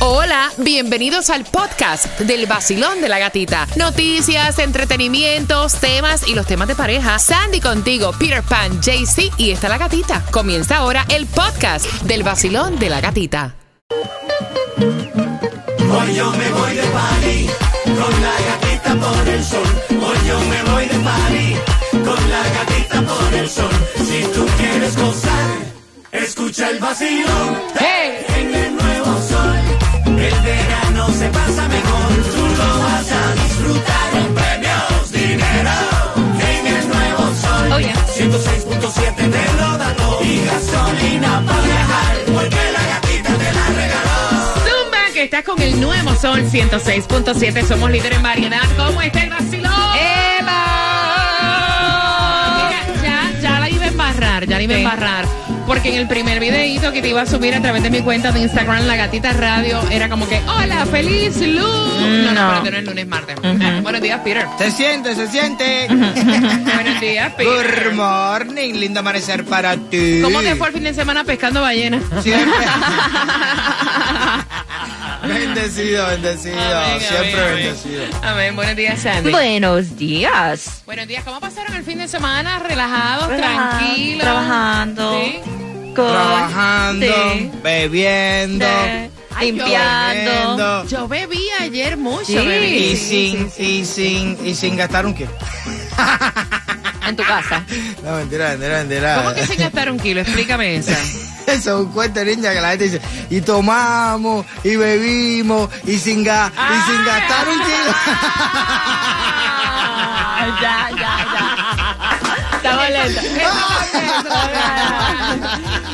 Hola, bienvenidos al podcast del vacilón de la gatita. Noticias, entretenimientos, temas y los temas de pareja. Sandy contigo, Peter Pan, JC y está la gatita. Comienza ahora el podcast del vacilón de la gatita. Hoy yo me voy de party con la gatita por el sol. Hoy yo me voy de party con la gatita por el sol. Si tú quieres gozar, escucha el vacilón. ¡Hey! En el el verano se pasa mejor. Tú lo vas a disfrutar con premios, dinero. En el nuevo sol, Oh, yeah. 106.7 te lo da todo. Y gasolina para viajar, porque la gatita te la regaló. Zumba, que estás con el nuevo Sol 106.7. Somos líderes en variedad. ¿Cómo está el vacilón? Mira, ya, ya la iba a embarrar, ya la iba a embarrar. Porque en el primer videito que te iba a subir a través de mi cuenta de Instagram, La Gatita Radio, era como que, hola, feliz lunes. No, no, espérate, no es lunes, martes. Ah, Buenos días, Peter. Se siente, se siente. Buenos días, Peter. Good morning, lindo amanecer para ti. ¿Cómo te fue el fin de semana pescando ballenas? Siempre. bendecido, bendecido. Amén, Siempre amén, bendecido. amén. Amén, buenos días, Sandy. Buenos días. Buenos días, ¿cómo pasaron el fin de semana? ¿Relajados, Relaja- tranquilos? Trabajando. ¿Sí? Trabajando, Sí. bebiendo. Sí. Ay, Limpiando. Yo bebí ayer mucho, Sí. bebí. Y Sí, sin, sí, y sin, y sin gastar un kilo. En tu casa. No, mentira, mentira, mentira. ¿Cómo que sin gastar un kilo? Explícame esa. Eso es un cuento ninja que la gente dice, y tomamos, y bebimos, y sin, ga- y sin gastar un kilo. Ah, ya, ya, ya.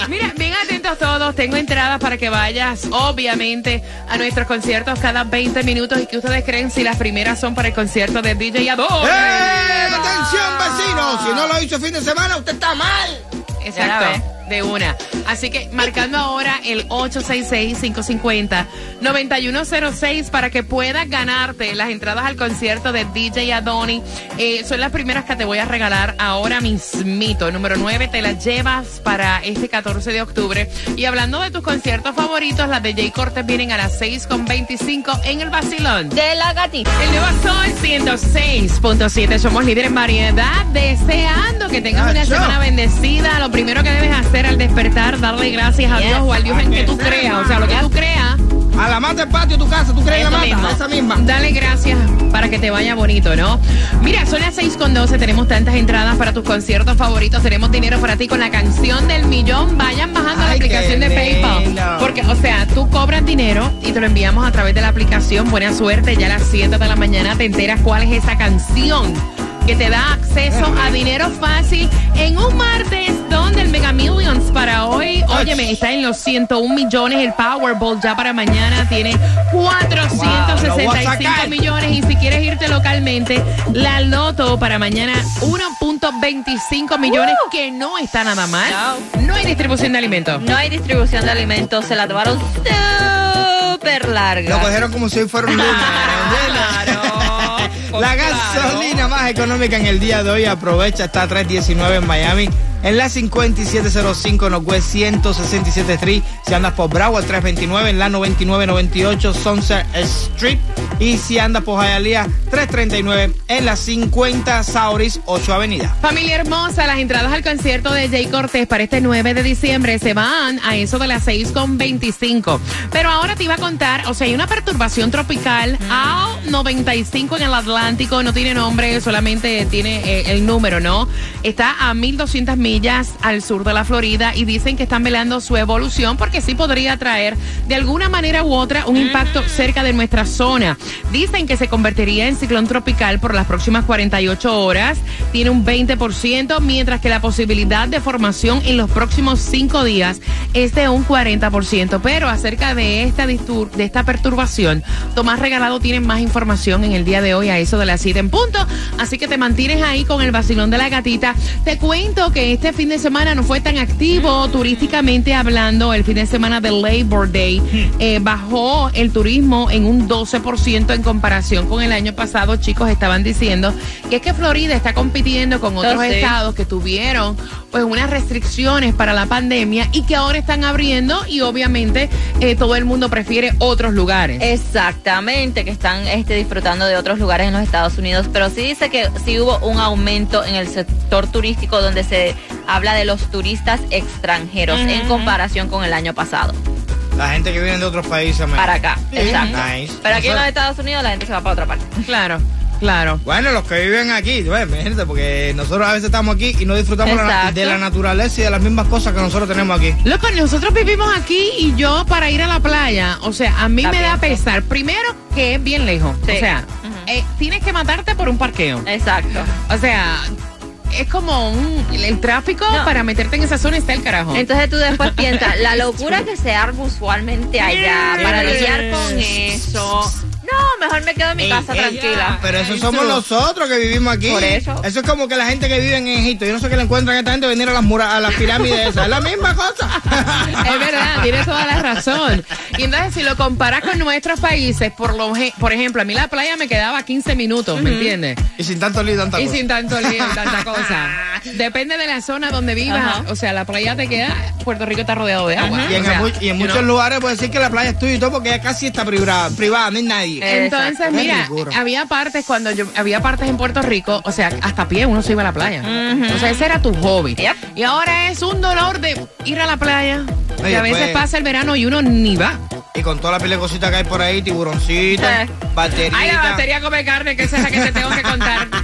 Mira, bien atentos todos. Tengo entradas para que vayas, obviamente, a nuestros conciertos cada 20 minutos. ¿Y que ustedes creen si las primeras son para el concierto de DJ Adore? ¡Eh! ¡Atención, vecinos! Si no lo hizo fin de semana, usted está mal. Exacto. De una. Así que marcando ahora el 866-550-9106 para que puedas ganarte las entradas al concierto de DJ Adoni. Eh, son las primeras que te voy a regalar ahora mismito. Número 9, te las llevas para este 14 de octubre. Y hablando de tus conciertos favoritos, las de Jay Cortés vienen a las 6.25 en el Basilón. De la gatita. El nuevo Sol 106.7. Somos líderes en variedad. Deseando que tengas una semana bendecida. Lo primero que debes hacer al despertar, darle gracias a Yes. Dios o al Dios en que tú creas. O sea, lo que tú creas, A la mata del patio de tu casa, ¿tú crees en la mata? mismo. Esa misma. dale gracias para que te vaya bonito, ¿no? Mira, son las 6.12. Tenemos tantas entradas para tus conciertos favoritos. Tenemos dinero para ti con la canción del millón. Vayan bajando la Ay, aplicación de PayPal. lindo. Porque, o sea, tú cobras dinero y te lo enviamos a través de la aplicación. Buena suerte. Ya a las 7 de la mañana te enteras cuál es esa canción que te da acceso a dinero fácil en un martes donde el Mega Millions para hoy, óyeme, está en los 101 millones, el Powerball ya para mañana tiene Wow, lo voy a 465 sacar. millones y si quieres irte localmente, la Loto para mañana 1.25 millones, que no está nada mal. No hay distribución de alimentos. No hay distribución de alimentos. Se la tomaron súper larga. Lo cogieron como si fuera un lunes. Claro. La gasolina más económica en el día de hoy aprovecha, está a 3.19 en Miami. En la 5705 Northwest 167 Street, si andas por Broward 329, en la 9998 Sunset Street. Y si andas por Hialeah 339, en la 50 Sauris 8 Avenida. Familia hermosa, las entradas al concierto de Jay Cortés para este 9 de diciembre se van a eso de las 6.25. Pero ahora te iba a contar, o sea, hay una perturbación tropical al 95 en el Atlántico, no tiene nombre, solamente tiene eh, el número, ¿no? Está a 1.200 millas al sur de la Florida y dicen que están velando su evolución porque sí podría traer de alguna manera u otra un impacto cerca de nuestra zona. Dicen que se convertiría en ciclón tropical por las próximas 48 horas. Tiene un 20%, mientras que la posibilidad de formación en los próximos 5 días es de un 40%. Pero acerca de esta, distur- de esta perturbación, Tomás Regalado tiene más información en el día de hoy a eso de las 7 en punto. Así que te mantienes ahí con el vacilón de la gatita. Te cuento que este fin de semana no fue tan activo turísticamente hablando. El fin de semana de Labor Day eh, bajó el turismo en un 12% en comparación con el año pasado. Chicos, estaban diciendo que es que Florida está compitiendo con otros Oh, estados que tuvieron pues unas restricciones para la pandemia y que ahora están abriendo y obviamente eh, todo el mundo prefiere otros lugares. Exactamente, que están este, disfrutando de otros lugares en los Estados Unidos, pero sí dice que sí hubo un aumento en el sector turístico donde se habla de los turistas extranjeros en comparación con el año pasado. La gente que viene de otros países. Para acá, exacto. Nice. Pero aquí en los Estados Unidos la gente se va para otra parte. Claro, claro. Bueno, los que viven aquí, bueno, imagínate, porque nosotros a veces estamos aquí y no disfrutamos la- de la naturaleza y de las mismas cosas que nosotros tenemos aquí. Loco, nosotros vivimos aquí y yo para ir a la playa, o sea, a mí La me da pesar. Primero que es bien lejos. Sí. O sea, eh, tienes que matarte por un parqueo. Exacto. O sea, es como un, el tráfico No. para meterte en esa zona está el carajo. Entonces tú después piensas, la locura que se arma usualmente allá para lidiar con eso. No, mejor me quedo en mi Ey, casa ey, tranquila. Pero eso somos nosotros que vivimos aquí. Por eso. es como que la gente que vive en Egipto. Yo no sé qué le encuentran a esta gente venir a las mura- a las pirámides esas. Es la misma cosa. Es verdad, tienes toda la razón. Y entonces, si lo comparas con nuestros países, por lo por ejemplo, a mí la playa me quedaba 15 minutos, ¿me entiendes? y sin tanto lío, tanta Y cosa. sin tanto lío y tanta cosa. Depende de la zona donde vivas. Ajá. O sea, la playa te queda, Puerto Rico está rodeado de agua. Y en, O sea, mu- y en you muchos know. lugares puedes decir que la playa es tuya y todo porque ya casi está privada, privada no hay nadie. Eh, Entonces, Exacto. mira, había partes cuando yo había partes en Puerto Rico, o sea, hasta a pie uno se iba a la playa. O sea, ese era tu hobby. Yep. Y ahora es un dolor de ir a la playa. Oye, que a veces pues- pasa el verano y uno ni va. Y con toda la pile de cositas que hay por ahí, tiburoncitos, Sí. bateritas. Ay, la bacteria come carne, que esa es la que te tengo que contar.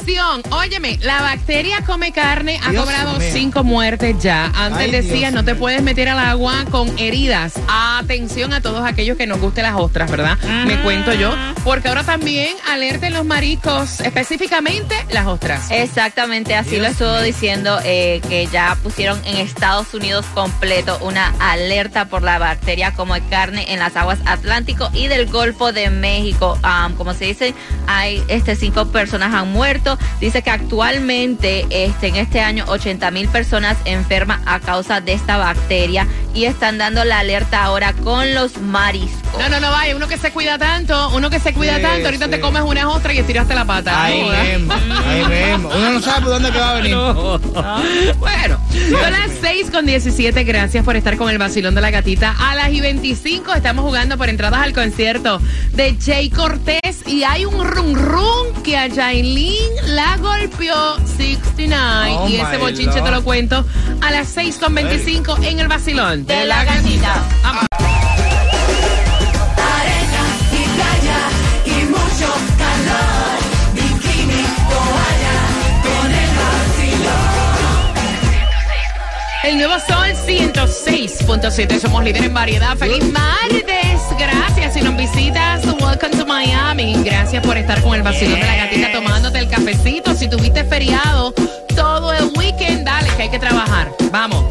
Atención, óyeme, la bacteria come carne ha Dios cobrado cinco muertes ya. Antes Ay, decía, Dios no te puedes meter al agua con heridas. Atención a todos aquellos que nos gusten las ostras, ¿verdad? Me cuento yo. Porque ahora también alerten los mariscos, específicamente las ostras. Exactamente, así Dios lo estuvo diciendo, eh, que ya pusieron en Estados Unidos completo una alerta por la bacteria como carne en las aguas Atlántico y del Golfo de México. Como se dice, hay este cinco personas han muerto. Dice que actualmente este, en este año 80 mil personas enfermas a causa de esta bacteria y están dando la alerta ahora con los mariscos. No, no, no, vaya, uno que se cuida tanto, uno que se cuida Sí, tanto, ahorita sí. te comes una ostra y estiraste la pata. Ahí No mismo, ahí mismo. Uno no sabe por dónde que va a venir. Bueno, son las 6 con 17. Gracias por estar con el vacilón de la gatita. A las y 25 estamos jugando por entradas al concierto de Jay Cortés. Y hay un rum rum que a Jailin la golpeó 69. Oh, y ese bochinche te lo cuento a las 6 con 25 en el vacilón De la gatita. Con el vacilón. El nuevo Sol 106.7. Somos líderes en variedad. ¡Feliz martes! Gracias. Si nos visitas, welcome to Miami. Gracias por estar con el vacilón de la gatita tomándote el feriado todo el weekend, dale, que hay que trabajar. Vamos.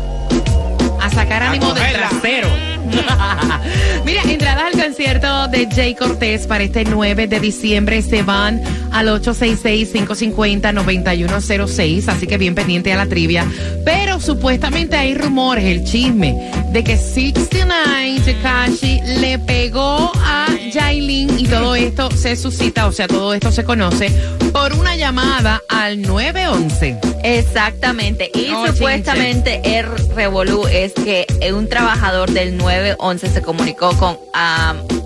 A sacar ánimo del trasero. Mira, entradas al concierto de Jay Cortés para este 9 de diciembre se van al 866-550-9106, así que bien pendiente a la trivia. Pero supuestamente hay rumores, el chisme, de que 69 Tekashi le pegó a Jailin y todo esto se suscita, o sea, todo esto se conoce por una llamada al 911. Exactamente. Y No, supuestamente el revolú es que un trabajador del 911 se comunicó con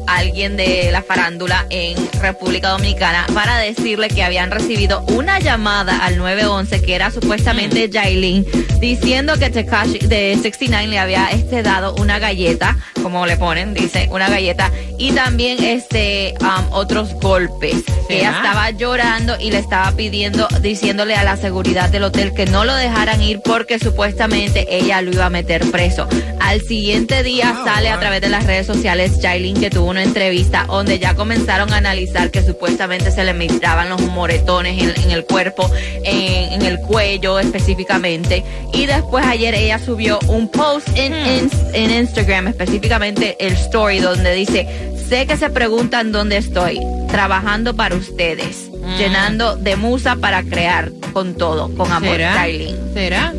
alguien de la farándula en República Dominicana para decirle que habían recibido una llamada al 911 que era supuestamente Mm. Jailin diciendo que Tekashi de 69 le había este dado una galleta, como le ponen, dice, una galleta y también este otros golpes. Ella estaba llorando y le estaba pidiendo, diciéndole a la seguridad del hotel que no lo dejaran ir porque supuestamente ella lo iba a meter preso. Al siguiente día Ah, sale a través de las redes sociales Jailin que tuvo una entrevista donde ya comenzaron a analizar que supuestamente se le miraban los moretones en, en el cuerpo, en, en el cuello específicamente. Y después ayer ella subió un post en, en, en Instagram, específicamente el story, donde dice, sé que se preguntan dónde estoy, trabajando para ustedes, llenando de musa para crear con todo, con amor, ¿Será? ¿Será?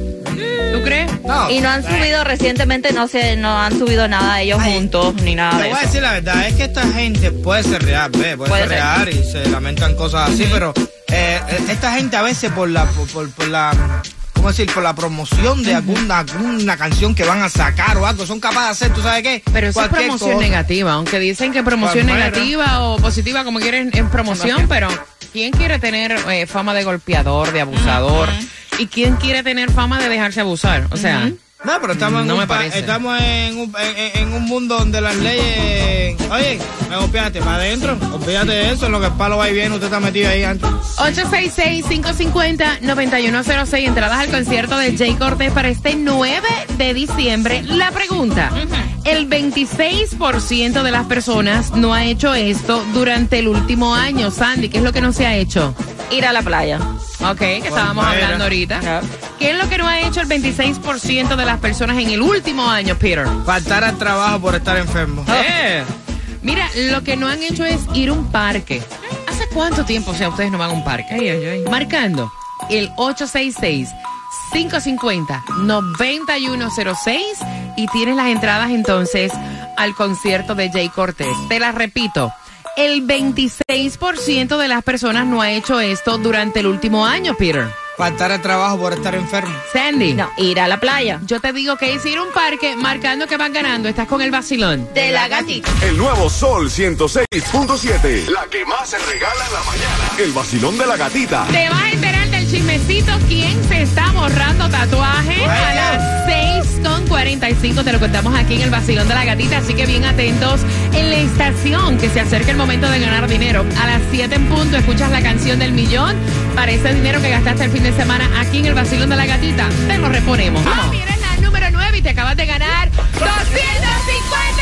¿Tú crees? No, Y no han subido recientemente, no sé, no han subido nada ellos Ay, juntos ni nada Te de voy a decir la verdad, es que esta gente puede ser real, ve, puede, Puede ser real y se lamentan cosas así, pero eh, eh, esta gente a veces por la, por, por- por la, ¿cómo decir? Por la promoción de alguna, alguna canción que van a sacar o algo. Son capaces de hacer, ¿tú sabes qué? Pero eso es Cualquier promoción cosa. negativa, aunque dicen que promoción Pues, negativa o positiva, como quieren, es promoción, pero ¿quién quiere tener eh, fama de golpeador, de abusador? ¿Y quién quiere tener fama de dejarse abusar? O sea, No, pero estamos, en, No un me estamos en, un, en, en un mundo donde las leyes... Oye, me golpeaste para adentro. Olvídate de eso, en lo que el palo va y viene, usted está metido ahí antes. 866-550-9106, entradas al concierto de Jay Cortés para este 9 de diciembre. La pregunta, el 26% de las personas no ha hecho esto durante el último año. Sandy, ¿qué es lo que no se ha hecho? Ir a la playa. Ok, que estábamos hablando ahorita. ¿Qué es lo que no ha hecho el 26% de las personas en el último año, Peter? Faltar al trabajo por estar enfermo. Eh. Mira, lo que no han hecho es ir a un parque. ¿Hace cuánto tiempo, o sea, ustedes no van a un parque? Marcando el 866-550-9106 y tienes las entradas entonces al concierto de Jay Cortés. Te las repito. El 26% de las personas no ha hecho esto durante el último año, Peter. Faltar al trabajo por estar enfermo. Sandy. No, ir a la playa. Yo te digo que es ir a un parque marcando que van ganando. Estás con el vacilón. De la gatita. El nuevo Sol 106.7. La que más se regala en la mañana. El vacilón de la gatita. Te vas a chismecito quién se está borrando tatuaje a las 6 con 45. Te lo contamos aquí en el vacilón de la gatita. Así que bien atentos en la estación que se acerca el momento de ganar dinero. A las 7 en punto escuchas la canción del millón. Para ese dinero que gastaste el fin de semana aquí en el vacilón de la gatita, te lo reponemos. Vamos. Vienes la número 9 y te acabas de ganar 250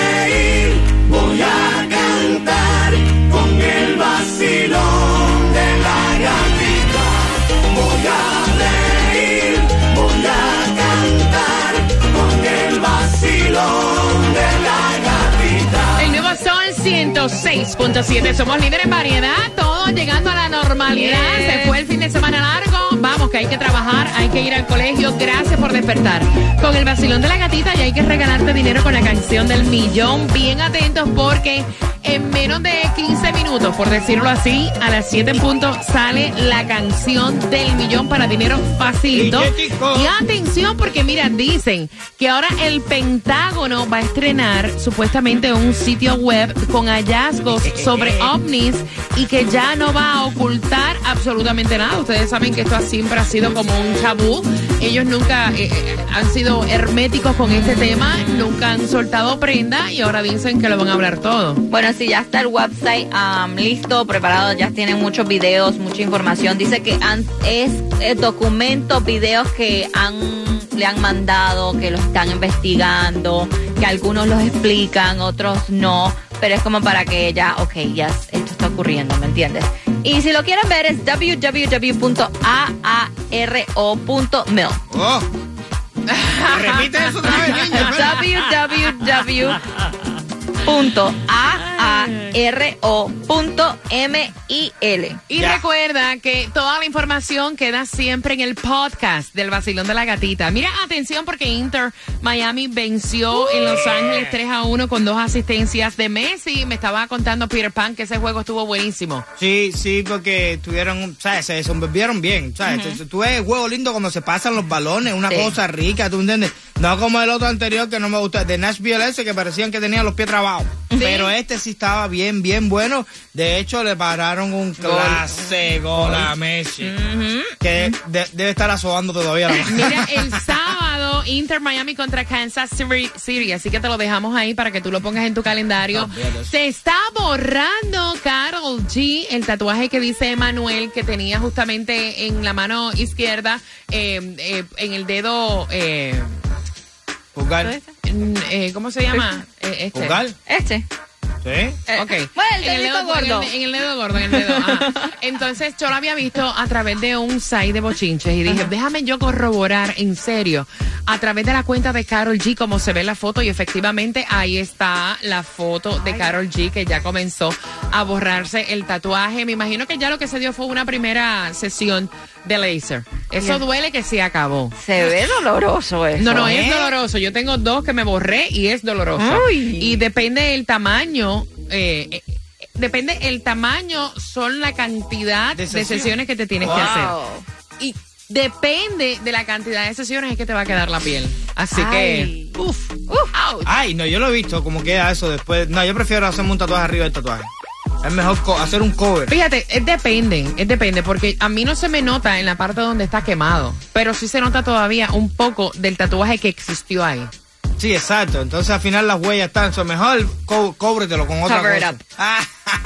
106.7. Somos líderes en variedad. Todos llegando a la normalidad. Yes. Se fue el fin de semana largo. Vamos, que hay que trabajar, hay que ir al colegio. Gracias por despertar. Con el vacilón de la gatita y hay que regalarte dinero con la canción del millón. Bien atentos porque en menos de 15 minutos, por decirlo así, a las 7 en punto sale la canción del millón para dinero facilito. Y atención porque mira, dicen que ahora el Pentágono va a estrenar supuestamente un sitio web con hallazgos sobre ovnis y que ya no va a ocultar absolutamente nada. Ustedes saben que esto siempre ha sido como un tabú. Ellos nunca eh, eh, han sido herméticos con este tema, nunca han soltado prenda y ahora dicen que lo van a hablar todo. Bueno, sí, ya está el website am, listo, preparado, ya tienen muchos videos, mucha información. Dice que han- es eh, documentos, videos que han, le han mandado, que lo están investigando, que algunos los explican, otros no, pero es como para que ya, ok, ya esto está ocurriendo, ¿me entiendes? Y si lo quieren ver es www.aaro.mil. Oh. Repite eso otra vez, niña. www.aaro.mil. Y Ya. recuerda que toda la información queda siempre en el podcast del Vacilón de la Gatita. Mira, atención porque Inter Miami venció en Los Ángeles 3 a 1 con dos asistencias de Messi. Me estaba contando Peter Pan que ese juego estuvo buenísimo. Sí, sí, porque tuvieron, ¿sabes? Se desenvolvieron bien, ¿sabes? Tú ves el juego lindo cuando se pasan los balones, una Sí. cosa rica, ¿tú entiendes? No como el otro anterior que no me gustó, de Nashville ese que parecían que tenían los pies trabados. Pero este sí estaba bien, bien bueno. De hecho, le pararon un clase gol a Messi. Que de- debe estar asobando todavía. la. Mira, el sábado Inter Miami contra Kansas City, así que te lo dejamos ahí para que tú lo pongas en tu calendario. Se está borrando Carol G, el tatuaje que dice Emanuel que tenía justamente en la mano izquierda, eh, eh, en el dedo, eh, Mm, eh, ¿cómo se llama? Eh, este. Jugar. Este. Sí. Ok. Bueno, el En dedito dedo- gordo. En el, en el dedo gordo, en el dedo. ajá. Entonces, yo lo había visto a través de un site de bochinches y dije, déjame yo corroborar en serio a través de la cuenta de Carol G cómo se ve la foto y efectivamente ahí está la foto de Carol G que ya comenzó a borrarse el tatuaje. Me imagino que ya lo que se dio fue una primera sesión de laser. Eso duele que se acabó. Se ve doloroso eso. No, no, ¿eh? es doloroso. Yo tengo dos que me borré y es doloroso. Ay. Y depende del tamaño. eh, eh, depende el tamaño, son la cantidad De sesiones que te tienes que hacer. Y depende de la cantidad de sesiones es que te va a quedar la piel. Así Ay. que, uf, ouch. Ay, no, yo lo he visto, como queda eso después. No, yo prefiero hacerme un tatuaje arriba del tatuaje. Es mejor hacer un cover. Fíjate, es depende, es depende, porque a mí no se me nota en la parte donde está quemado, pero sí se nota todavía un poco del tatuaje que existió ahí. Sí, exacto. Entonces al final las huellas están. So mejor co cóbretelo con otra Cover cosa. It up. Ah.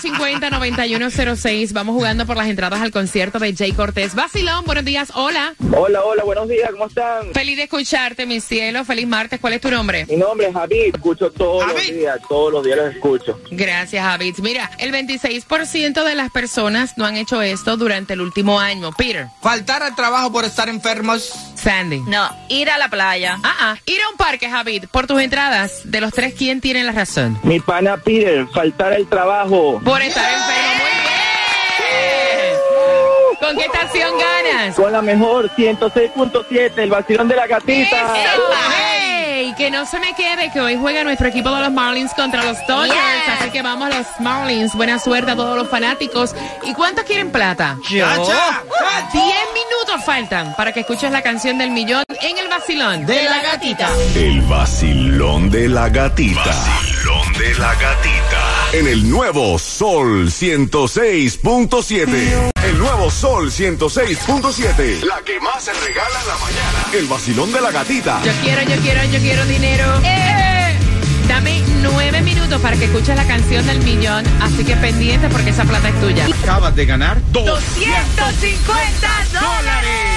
550-9106. Vamos jugando por las entradas al concierto de Jay Cortés. Basilón, buenos días. Hola. Hola, hola, buenos días. ¿Cómo están? Feliz de escucharte, mi cielo. Feliz martes. ¿Cuál es tu nombre? Mi nombre es Javid. Escucho todos los días. Todos los días los escucho. Gracias, Javid. Mira, el 26% de las personas no han hecho esto durante el último año. Peter. Faltar al trabajo por estar enfermos. Sandy. No, ir a la playa. Ah, ah. Ir a un parque, Javid. Por tus entradas, de los tres, ¿quién tiene la razón? Mi pana Peter. Faltar al trabajo por estar enfermo. Muy bien. ¿Con qué estación ganas? Con la mejor 106.7, el vacilón de la gatita. ¡Ey! Que no se me quede que hoy juega nuestro equipo de los Marlins contra los Dodgers. Yes. Así que vamos a los Marlins. Buena suerte a todos los fanáticos. ¿Y cuántos quieren plata? ¡Chacha! Diez minutos faltan para que escuches la canción del millón en el vacilón. De la gatita. El vacilón de la gatita. De la gatita. En el nuevo Sol 106.7. El nuevo Sol 106.7. La que más se regala en la mañana. El vacilón de la gatita. Yo quiero, yo quiero, yo quiero dinero. ¡Eh! Dame nueve minutos para que escuches la canción del millón. Así que pendiente porque esa plata es tuya. Acabas de ganar 250 dólares.